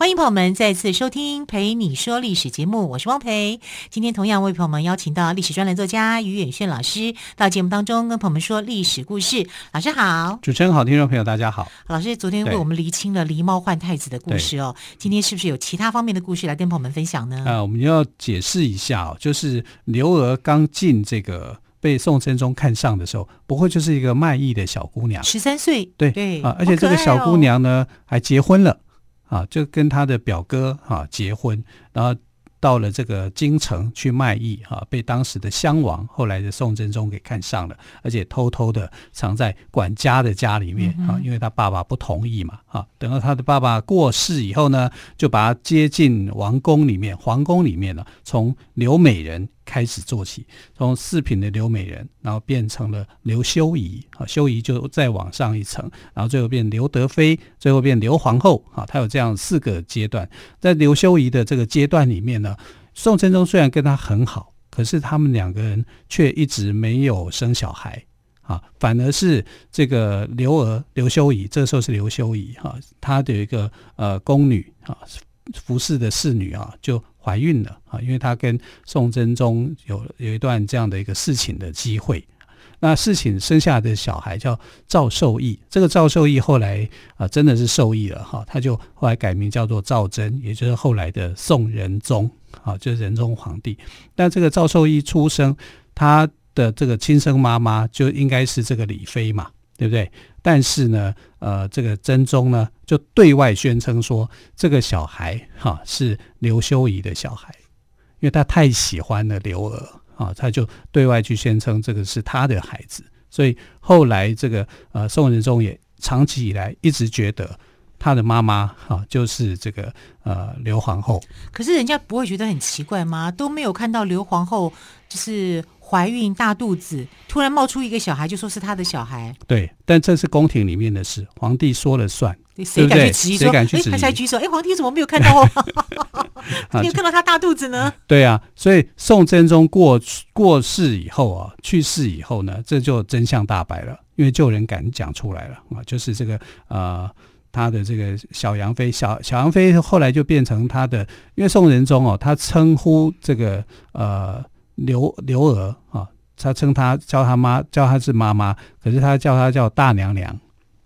欢迎朋友们再次收听《陪你说历史》节目，我是汪培。今天同样为朋友们邀请到历史专栏作家于远炫老师到节目当中，跟朋友们说历史故事。老师好，主持人好，听众朋友大家好。老师昨天为我们厘清了狸猫换太子的故事哦，今天是不是有其他方面的故事来跟朋友们分享呢？啊、呃，我们要解释一下哦，就是刘娥刚进这个被宋真宗看上的时候，不会就是一个卖艺的小姑娘，十三岁，对对啊，而且这个小姑娘呢、哦、还结婚了。啊，就跟他的表哥啊结婚，然后到了这个京城去卖艺啊，被当时的襄王，后来的宋真宗给看上了，而且偷偷的藏在管家的家里面啊，因为他爸爸不同意嘛啊。等到他的爸爸过世以后呢，就把他接进王宫里面，皇宫里面呢，从刘美人。开始做起，从四品的刘美人，然后变成了刘修仪，啊，修仪就再往上一层，然后最后变刘德妃，最后变刘皇后，啊，她有这样四个阶段。在刘修仪的这个阶段里面呢，宋真宗虽然跟她很好，可是他们两个人却一直没有生小孩，啊，反而是这个刘娥、刘修仪，这时候是刘修仪，哈，她的一个呃宫女，啊，服侍的侍女啊，就。怀孕了啊，因为她跟宋真宗有有一段这样的一个侍寝的机会，那侍寝生下的小孩叫赵受益，这个赵受益后来啊真的是受益了哈，他就后来改名叫做赵祯，也就是后来的宋仁宗啊，就是仁宗皇帝。但这个赵受益出生，他的这个亲生妈妈就应该是这个李妃嘛。对不对？但是呢，呃，这个真宗呢，就对外宣称说，这个小孩哈、是刘修仪的小孩，因为他太喜欢了刘娥啊，他就对外去宣称这个是他的孩子。所以后来这个呃宋仁宗也长期以来一直觉得他的妈妈哈、就是这个呃刘皇后。可是人家不会觉得很奇怪吗？都没有看到刘皇后就是。怀孕大肚子，突然冒出一个小孩，就说是他的小孩。对，但这是宫廷里面的事，皇帝说了算，谁敢去质疑？谁敢去质疑？他才举手，哎，皇帝怎么没有看到？没有看到他大肚子呢？对啊，所以宋真宗过过世以后啊，去世以后呢，这就真相大白了，因为就有人敢讲出来了啊，就是这个呃，他的这个小杨妃，小小杨妃后来就变成他的，因为宋仁宗哦，他称呼这个呃。刘刘娥啊，他称他叫他妈叫他是妈妈，可是他叫他叫大娘娘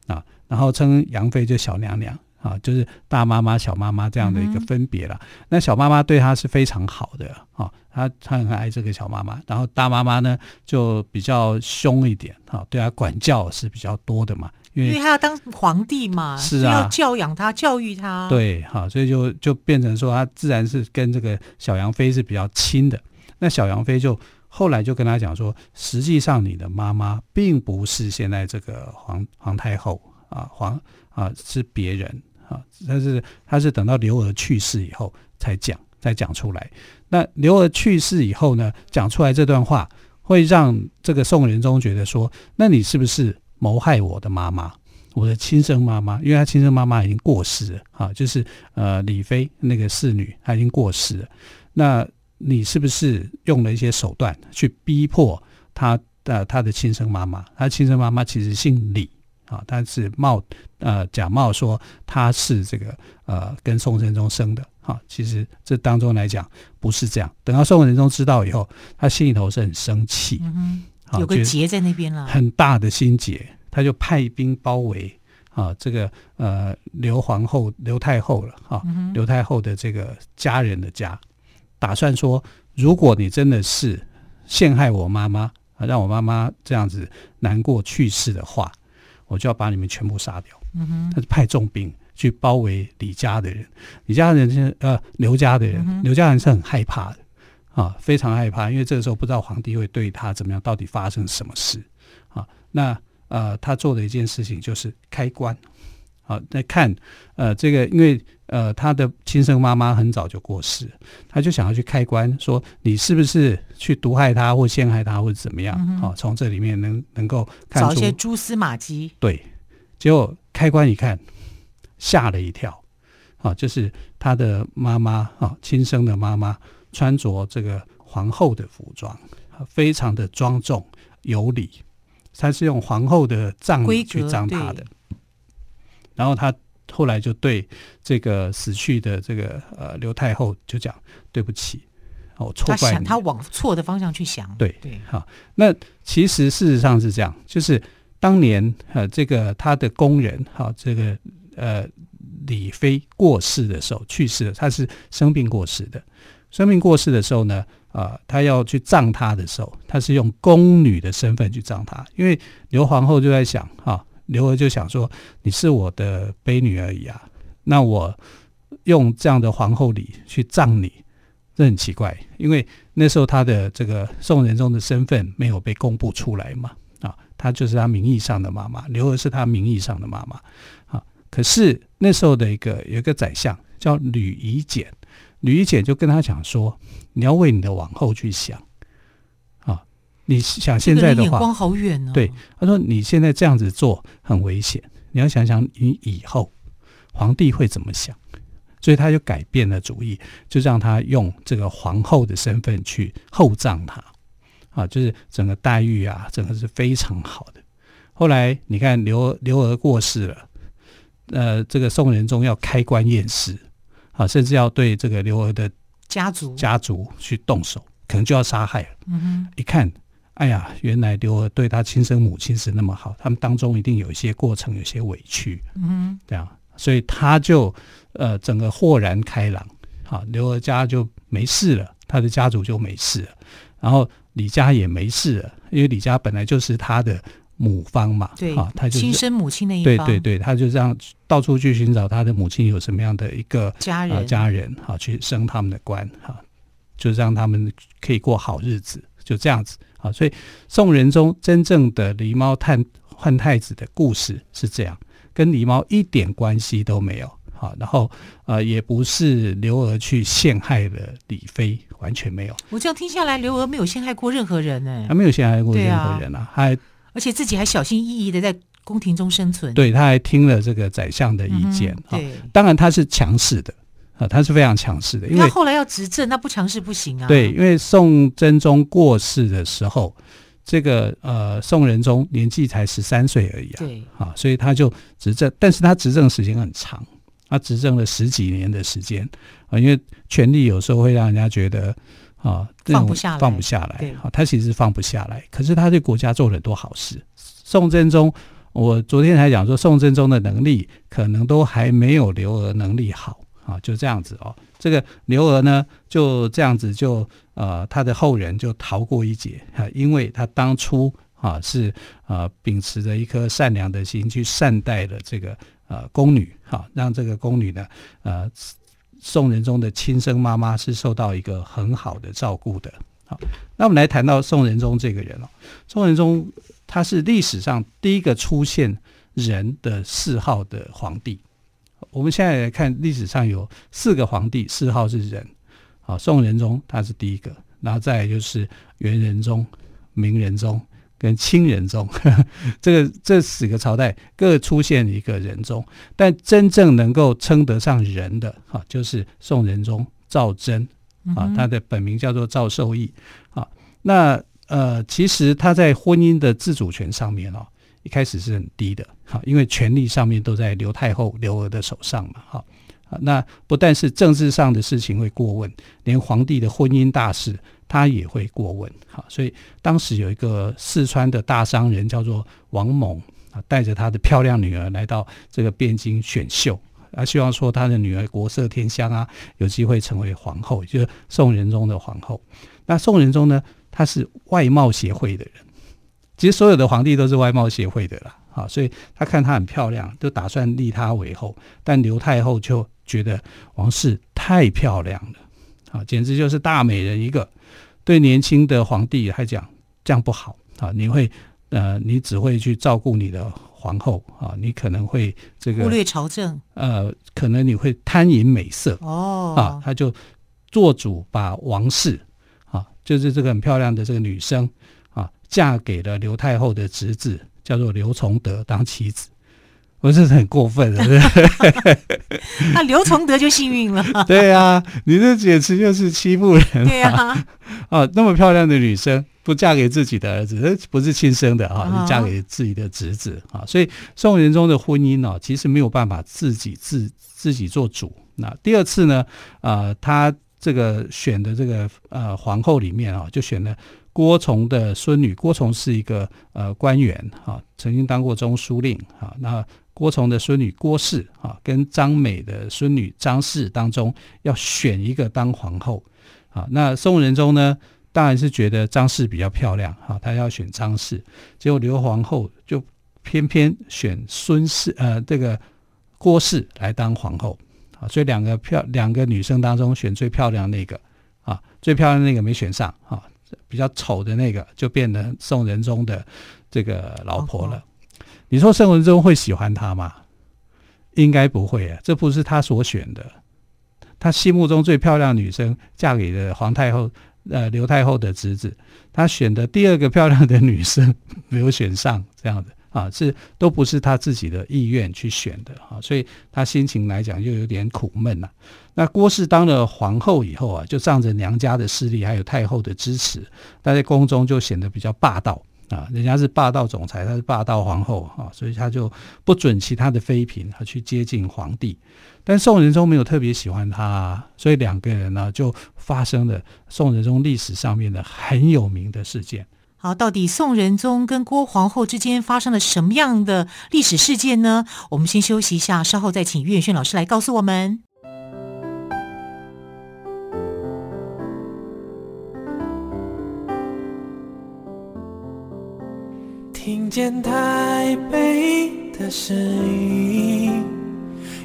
啊，然后称杨妃就小娘娘啊，就是大妈妈小妈妈这样的一个分别了。嗯、那小妈妈对他是非常好的啊，他他很爱这个小妈妈，然后大妈妈呢就比较凶一点啊，对他管教是比较多的嘛，因为因为他要当皇帝嘛，是啊，要教养他教育他，对，哈，所以就就变成说他自然是跟这个小杨妃是比较亲的。那小杨妃就后来就跟他讲说，实际上你的妈妈并不是现在这个皇皇太后啊，皇啊是别人啊，但是他是等到刘娥去世以后才讲，才讲出来。那刘娥去世以后呢，讲出来这段话，会让这个宋仁宗觉得说，那你是不是谋害我的妈妈，我的亲生妈妈？因为他亲生妈妈已经过世了啊，就是呃李妃那个侍女，她已经过世了。那你是不是用了一些手段去逼迫他的他的亲生妈妈？他亲生妈妈其实姓李啊，但是冒呃假冒说他是这个呃跟宋真宗生的哈、啊，其实这当中来讲不是这样。等到宋仁宗知道以后，他心里头是很生气，嗯哼，有个结在那边了，很大的心结，他就派兵包围啊这个呃刘皇后刘太后了哈，刘、啊、太后的这个家人的家。打算说，如果你真的是陷害我妈妈，让我妈妈这样子难过去世的话，我就要把你们全部杀掉。嗯哼，他是派重兵去包围李家的人，李家人是呃刘家的人，刘家人是很害怕的。啊，非常害怕，因为这个时候不知道皇帝会对他怎么样，到底发生什么事。啊？那呃，他做的一件事情就是开棺好，来看，呃，这个因为呃，他的亲生妈妈很早就过世，他就想要去开棺，说你是不是去毒害他或陷害他或者怎么样？好，从这里面能能够看出找一些蛛丝马迹。对，结果开棺一看，吓了一跳，啊，就是他的妈妈啊，亲生的妈妈穿着这个皇后的服装，非常的庄重有礼，他是用皇后的葬礼去葬他的。然后他后来就对这个死去的这个呃刘太后就讲对不起，我错怪你。他往错的方向去想。对对，好。那其实事实上是这样，就是当年呃这个他的宫人哈，这个呃李妃过世的时候去世了，他是生病过世的。生病过世的时候呢，啊、呃，他要去葬他的时候，他是用宫女的身份去葬他，因为刘皇后就在想哈。刘娥就想说：“你是我的悲女而已啊，那我用这样的皇后礼去葬你，这很奇怪。因为那时候他的这个宋仁宗的身份没有被公布出来嘛，啊，他就是他名义上的妈妈，刘娥是他名义上的妈妈啊。可是那时候的一个有一个宰相叫吕夷简，吕夷简就跟他讲说：你要为你的往后去想。”你想现在的话，眼光好远哦。对，他说你现在这样子做很危险，你要想想你以后皇帝会怎么想，所以他就改变了主意，就让他用这个皇后的身份去厚葬他，啊，就是整个待遇啊，整个是非常好的。后来你看刘刘娥过世了，呃，这个宋仁宗要开棺验尸，啊，甚至要对这个刘娥的家族家族去动手，可能就要杀害了。嗯哼，一看。哎呀，原来刘娥对他亲生母亲是那么好，他们当中一定有一些过程，有些委屈，嗯，这样，所以他就呃整个豁然开朗，好，刘娥家就没事了，他的家族就没事了，然后李家也没事了，因为李家本来就是他的母方嘛，对，啊，他就是亲生母亲那一方，对对对，他就这样到处去寻找他的母亲有什么样的一个家人、呃、家人，好去升他们的官，哈，就让他们可以过好日子，就这样子。啊，所以宋仁宗真正的狸猫探换太子的故事是这样，跟狸猫一点关系都没有。好，然后呃，也不是刘娥去陷害了李妃，完全没有。我这样听下来，刘娥没有陷害过任何人呢，她没有陷害过任何人啊，他还而且自己还小心翼翼的在宫廷中生存。对，她还听了这个宰相的意见。嗯、对，当然她是强势的。啊，他是非常强势的，因为后来要执政，那不强势不行啊。对，因为宋真宗过世的时候，这个呃宋仁宗年纪才十三岁而已啊。对，啊，所以他就执政，但是他执政时间很长，他执政了十几年的时间啊。因为权力有时候会让人家觉得啊放不下来，放不下来。对，啊，他其实放不下来，可是他对国家做了很多好事。宋真宗，我昨天还讲说，宋真宗的能力可能都还没有刘娥能力好。啊，就这样子哦。这个刘娥呢，就这样子就呃，他的后人就逃过一劫啊，因为他当初啊是呃秉持着一颗善良的心去善待了这个呃宫女，哈、啊，让这个宫女呢呃宋仁宗的亲生妈妈是受到一个很好的照顾的。好，那我们来谈到宋仁宗这个人哦，宋仁宗他是历史上第一个出现人的谥号的皇帝。我们现在来看历史上有四个皇帝谥号是仁，啊，宋仁宗他是第一个，然后再来就是元仁宗、明仁宗跟清仁宗，呵呵这个这四个朝代各出现一个仁宗，但真正能够称得上仁的，哈，就是宋仁宗赵祯，啊，他的本名叫做赵受益，啊，那呃，其实他在婚姻的自主权上面哦。一开始是很低的，好，因为权力上面都在刘太后刘娥的手上嘛，好，那不但是政治上的事情会过问，连皇帝的婚姻大事他也会过问，好，所以当时有一个四川的大商人叫做王猛啊，带着他的漂亮女儿来到这个汴京选秀，啊，希望说他的女儿国色天香啊，有机会成为皇后，就是宋仁宗的皇后。那宋仁宗呢，他是外貌协会的人。其实所有的皇帝都是外貌协会的啦，啊，所以他看她很漂亮，就打算立她为后。但刘太后就觉得王氏太漂亮了，啊，简直就是大美人一个。对年轻的皇帝来讲，这样不好啊，你会呃，你只会去照顾你的皇后啊，你可能会这个忽略朝政，呃，可能你会贪淫美色哦啊，他就做主把王氏啊，就是这个很漂亮的这个女生啊，嫁给了刘太后的侄子，叫做刘崇德当妻子。不是很过分的，那刘崇德就幸运了。对啊，你这简直就是欺负人。对啊，啊，那么漂亮的女生不嫁给自己的儿子，这不是亲生的啊，是嫁给自己的侄子啊。所以宋仁宗的婚姻呢，其实没有办法自己自自己做主。那第二次呢，啊，他这个选的这个呃皇后里面啊，就选了。郭崇的孙女，郭崇是一个呃官员哈、啊，曾经当过中书令哈。那郭崇的孙女郭氏啊，跟张美的孙女张氏当中要选一个当皇后啊。那宋仁宗呢，当然是觉得张氏比较漂亮哈、啊，他要选张氏。结果刘皇后就偏偏选孙氏呃这个郭氏来当皇后啊。所以两个漂两个女生当中选最漂亮那个啊，最漂亮那个没选上啊。比较丑的那个就变成宋仁宗的这个老婆了。你说宋仁宗会喜欢她吗？应该不会啊，这不是他所选的。他心目中最漂亮的女生嫁给了皇太后，呃，刘太后的侄子。他选的第二个漂亮的女生没有选上，这样子啊，是都不是他自己的意愿去选的啊，所以他心情来讲又有点苦闷呐。那郭氏当了皇后以后啊，就仗着娘家的势力，还有太后的支持，她在宫中就显得比较霸道啊。人家是霸道总裁，她是霸道皇后啊，所以她就不准其他的妃嫔啊去接近皇帝。但宋仁宗没有特别喜欢她，所以两个人呢就发生了宋仁宗历史上面的很有名的事件。好，到底宋仁宗跟郭皇后之间发生了什么样的历史事件呢？我们先休息一下，稍后再请于远炫老师来告诉我们。听见台北的声音，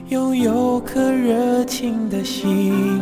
拥有颗热情的心，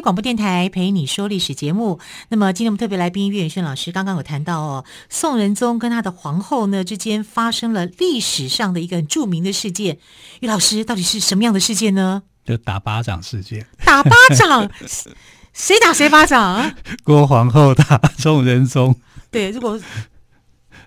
广播电台陪你说历史节目。那么今天我们特别来宾岳远轩老师刚刚有谈到哦，宋仁宗跟他的皇后呢之间发生了历史上的一个很著名的事件。于老师到底是什么样的事件呢？就打巴掌事件。打巴掌？谁打谁巴掌？郭皇后打宋仁宗。对，如果。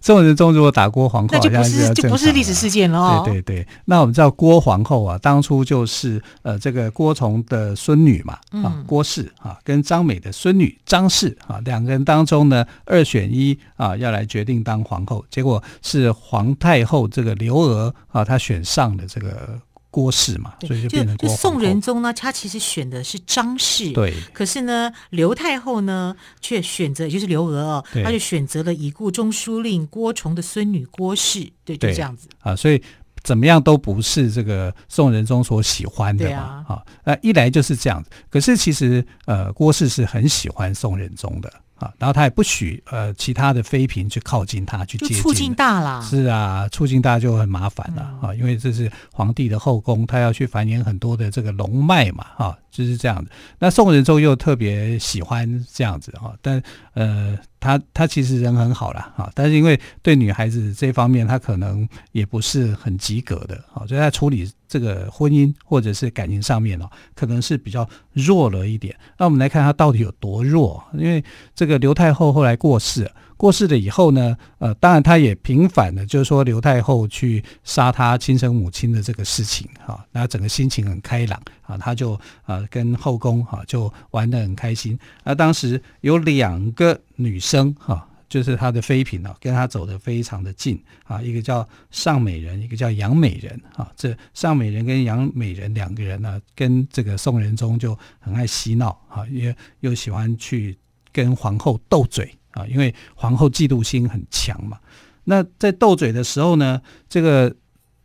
宋仁宗如果打郭皇后，那就不是就不是历史事件了哦。对对对，那我们知道郭皇后啊，当初就是呃这个郭崇的孙女嘛，啊郭氏啊跟张美的孙女张氏啊两个人当中呢二选一啊要来决定当皇后，结果是皇太后这个刘娥啊她选上了这个。郭氏嘛，所以就变成。就宋仁宗呢，他其实选的是张氏，对。可是呢，刘太后呢，却选择，也就是刘娥哦，她就选择了已故中书令郭崇的孙女郭氏，对，就这样子啊。所以怎么样都不是这个宋仁宗所喜欢的嘛，啊，那一来就是这样子。可是其实呃，郭氏是很喜欢宋仁宗的。啊，然后他也不许呃其他的妃嫔去靠近他，去接近。促进大了。是啊，促进大就很麻烦了、嗯、啊，因为这是皇帝的后宫，他要去繁衍很多的这个龙脉嘛，哈、啊，就是这样子。那宋仁宗又特别喜欢这样子哈、但呃。他他其实人很好啦，啊，但是因为对女孩子这方面，他可能也不是很及格的，啊，所以在处理这个婚姻或者是感情上面哦，可能是比较弱了一点。那我们来看他到底有多弱？因为这个刘太后后来过世。过世了以后呢，呃，当然他也平反了，就是说刘太后去杀他亲生母亲的这个事情，哈，那整个心情很开朗啊，他就啊跟后宫哈就玩得很开心。那当时有两个女生哈，就是他的妃嫔啊，跟他走得非常的近啊，一个叫尚美人，一个叫杨美人啊。这尚美人跟杨美人两个人呢，跟这个宋仁宗就很爱嬉闹啊，也又喜欢去。跟皇后斗嘴啊，因为皇后嫉妒心很强嘛。那在斗嘴的时候呢，这个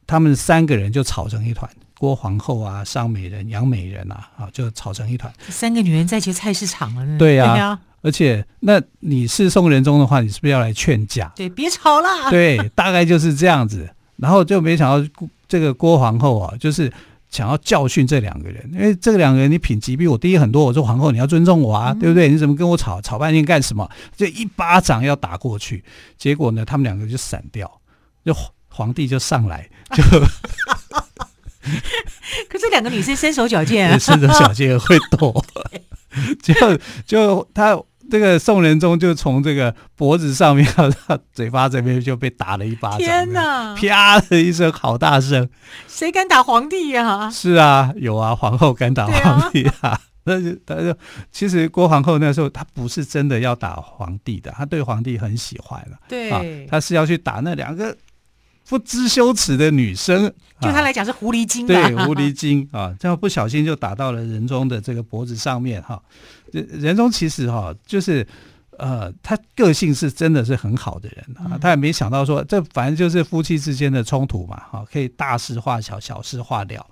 他们三个人就吵成一团，郭皇后啊、尚美人、杨美人啊，啊，就吵成一团。三个女人在一起菜市场了，对呀、啊。而且，那你是宋仁宗的话，你是不是要来劝架？对，别吵了。对，大概就是这样子。然后就没想到这个郭皇后啊，就是想要教训这两个人，因为这两个人你品级比我低很多。我说皇后，你要尊重我啊，嗯、对不对？你怎么跟我吵吵半天干什么？就一巴掌要打过去，结果呢，他们两个就闪掉，就皇帝就上来 就。可是两个女生身手矫健啊，身手矫健会躲，就就他。这个宋仁宗就从这个脖子上面到嘴巴这边就被打了一巴掌，天哪！啪的一声，好大声！谁敢打皇帝呀、啊？是啊，有啊，皇后敢打皇帝啊？那就他就其实郭皇后那时候她不是真的要打皇帝的，她对皇帝很喜欢了，对啊，她是要去打那两个不知羞耻的女生，就她来讲是狐狸精，对，狐狸精啊，这样不小心就打到了仁宗的这个脖子上面哈。仁宗其实哈，就是呃，他个性是真的是很好的人啊，他也没想到说这反正就是夫妻之间的冲突嘛，哈，可以大事化小，小事化了。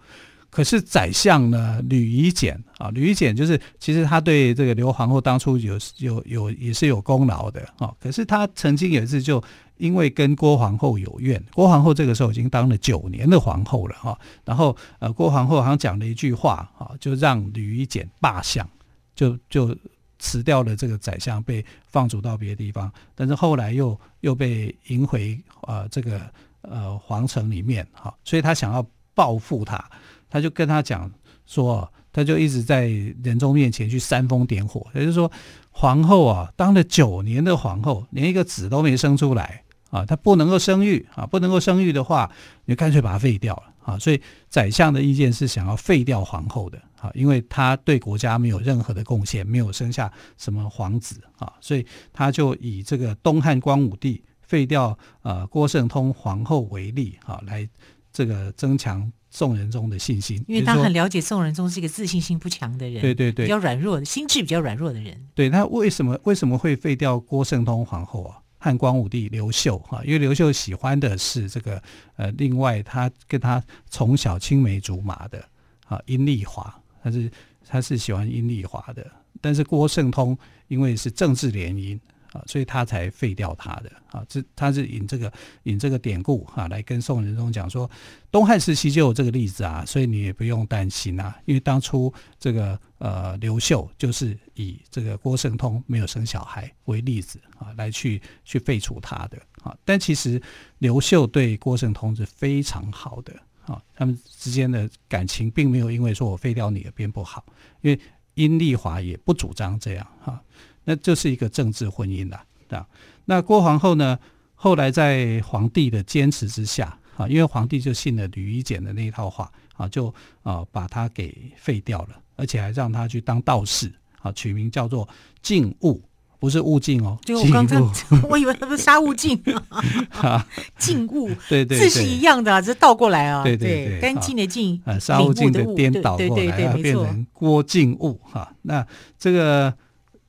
可是宰相呢，吕夷简啊，吕夷简就是其实他对这个刘皇后当初有有有也是有功劳的啊。可是他曾经有一次就因为跟郭皇后有怨，郭皇后这个时候已经当了九年的皇后了哈，然后呃郭皇后好像讲了一句话啊，就让吕夷简罢相。就就辞掉了这个宰相，被放逐到别的地方，但是后来又又被迎回呃这个呃皇城里面哈，所以他想要报复他，他就跟他讲说，他就一直在仁宗面前去煽风点火，也就是说皇后啊当了九年的皇后，连一个子都没生出来啊，他不能够生育啊，不能够生育的话，你干脆把他废掉了啊，所以宰相的意见是想要废掉皇后的。啊，因为他对国家没有任何的贡献，没有生下什么皇子啊，所以他就以这个东汉光武帝废掉呃郭圣通皇后为例啊，来这个增强宋仁宗的信心。因为他很了解宋仁宗是一个自信心不强的人，对对对，比较软弱的，心智比较软弱的人。对，他为什么为什么会废掉郭圣通皇后啊？汉光武帝刘秀哈，因为刘秀喜欢的是这个呃，另外他跟他从小青梅竹马的啊阴丽华。他是他是喜欢阴丽华的，但是郭圣通因为是政治联姻啊，所以他才废掉他的啊。这他是引这个引这个典故啊，来跟宋仁宗讲说，东汉时期就有这个例子啊，所以你也不用担心啊，因为当初这个呃刘秀就是以这个郭圣通没有生小孩为例子啊，来去去废除他的啊。但其实刘秀对郭圣通是非常好的。啊，他们之间的感情并没有因为说我废掉你而变不好，因为殷丽华也不主张这样哈，那就是一个政治婚姻啦，啊，那郭皇后呢，后来在皇帝的坚持之下啊，因为皇帝就信了吕夷简的那一套话啊，就啊把他给废掉了，而且还让他去当道士啊，取名叫做静悟。不是悟净哦，就 我刚才 我以为他是沙悟净啊，静悟，对对，字是一样的，啊，只是倒过来啊，对对对，干净的净，啊，沙悟净的颠倒过来，变成郭静悟哈。那这个，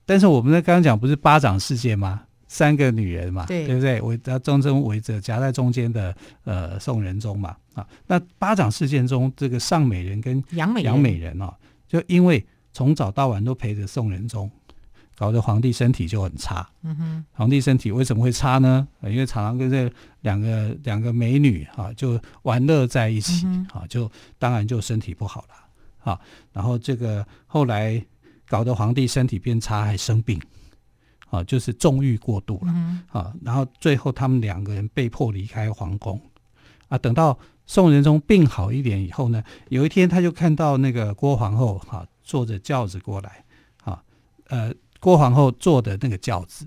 但是我们在刚刚讲不是巴掌事件吗？三个女人嘛，对不对？围在中间围着夹在中间的呃宋仁宗嘛啊，那巴掌事件中这个尚美人跟杨美杨美人啊，就因为从早到晚都陪着宋仁宗。搞得皇帝身体就很差。嗯哼，皇帝身体为什么会差呢？因为常常跟这两个两个美女啊，就玩乐在一起啊，就当然就身体不好了啊。然后这个后来搞得皇帝身体变差，还生病啊，就是纵欲过度了啊。然后最后他们两个人被迫离开皇宫啊。等到宋仁宗病好一点以后呢，有一天他就看到那个郭皇后哈坐着轿子过来啊，呃。郭皇后坐的那个轿子，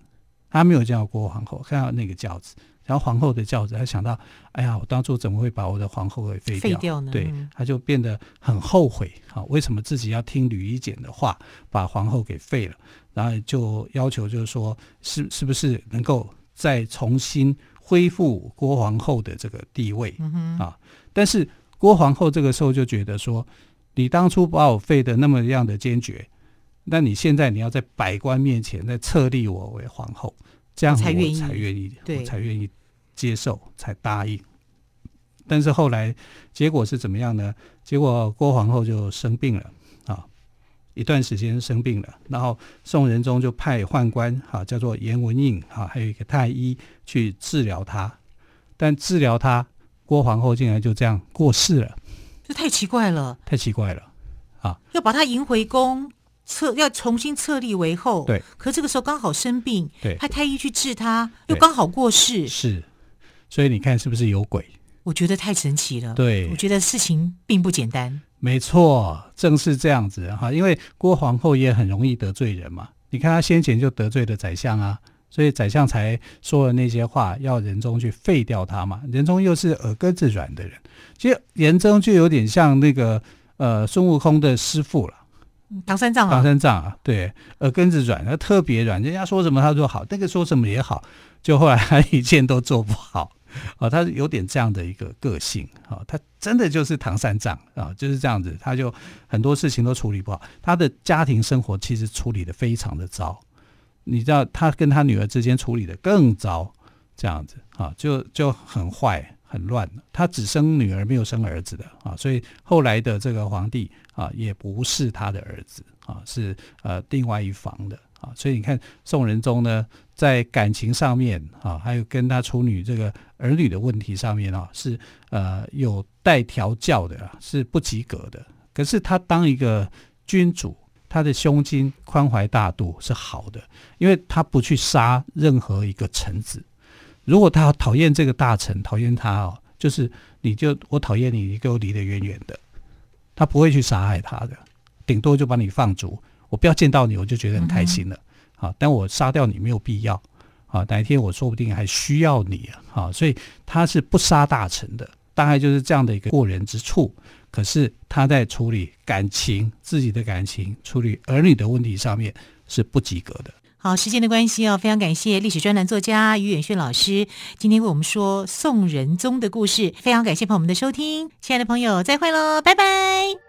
他没有见到郭皇后，看到那个轿子，然后皇后的轿子，他想到，哎呀，我当初怎么会把我的皇后给废掉？废掉呢？对，他就变得很后悔啊，为什么自己要听吕夷简的话，把皇后给废了？然后就要求，就是说，是是不是能够再重新恢复郭皇后的这个地位？嗯啊，但是郭皇后这个时候就觉得说，你当初把我废的那么样的坚决。那你现在你要在百官面前再册立我为皇后，这样我才愿意，才愿意，我才愿意接受，才答应。但是后来结果是怎么样呢？结果郭皇后就生病了啊，一段时间生病了，然后宋仁宗就派宦官啊，叫做严文应啊，还有一个太医去治疗他，但治疗他，郭皇后竟然就这样过世了，这太奇怪了，太奇怪了啊！要把她迎回宫，册要重新册立为后，对，可这个时候刚好生病，对，派太医去治他，又刚好过世，是，所以你看是不是有鬼？我觉得太神奇了，对，我觉得事情并不简单。没错，正是这样子哈，因为郭皇后也很容易得罪人嘛。你看她先前就得罪了宰相啊，所以宰相才说了那些话，要仁宗去废掉他嘛。仁宗又是耳根子软的人，其实仁宗就有点像那个呃孙悟空的师傅了，唐三藏啊，唐三藏啊，对，耳根子软，他特别软，人家说什么他说好，那个说什么也好，就后来他一件都做不好。啊，他有点这样的一个个性啊，他真的就是唐三藏啊，就是这样子，他就很多事情都处理不好，他的家庭生活其实处理得非常的糟，你知道他跟他女儿之间处理得更糟，这样子啊，就就很坏很乱，他只生女儿没有生儿子的啊，所以后来的这个皇帝啊，也不是他的儿子啊，是呃另外一房的啊，所以你看宋仁宗呢。在感情上面啊，还有跟他处女这个儿女的问题上面啊，是呃有待调教的，是不及格的。可是他当一个君主，他的胸襟宽怀大度是好的，因为他不去杀任何一个臣子。如果他讨厌这个大臣，讨厌他哦，就是你就我讨厌你，你给我离得远远的。他不会去杀害他的，顶多就把你放逐。我不要见到你，我就觉得很开心了。嗯啊！但我杀掉你没有必要啊！哪一天我说不定还需要你啊！所以他是不杀大臣的，大概就是这样的一个过人之处。可是他在处理感情、自己的感情、处理儿女的问题上面是不及格的。好，时间的关系哦，非常感谢历史专栏作家于远炫老师今天为我们说宋仁宗的故事。非常感谢朋友们的收听，亲爱的朋友，再会喽，拜拜。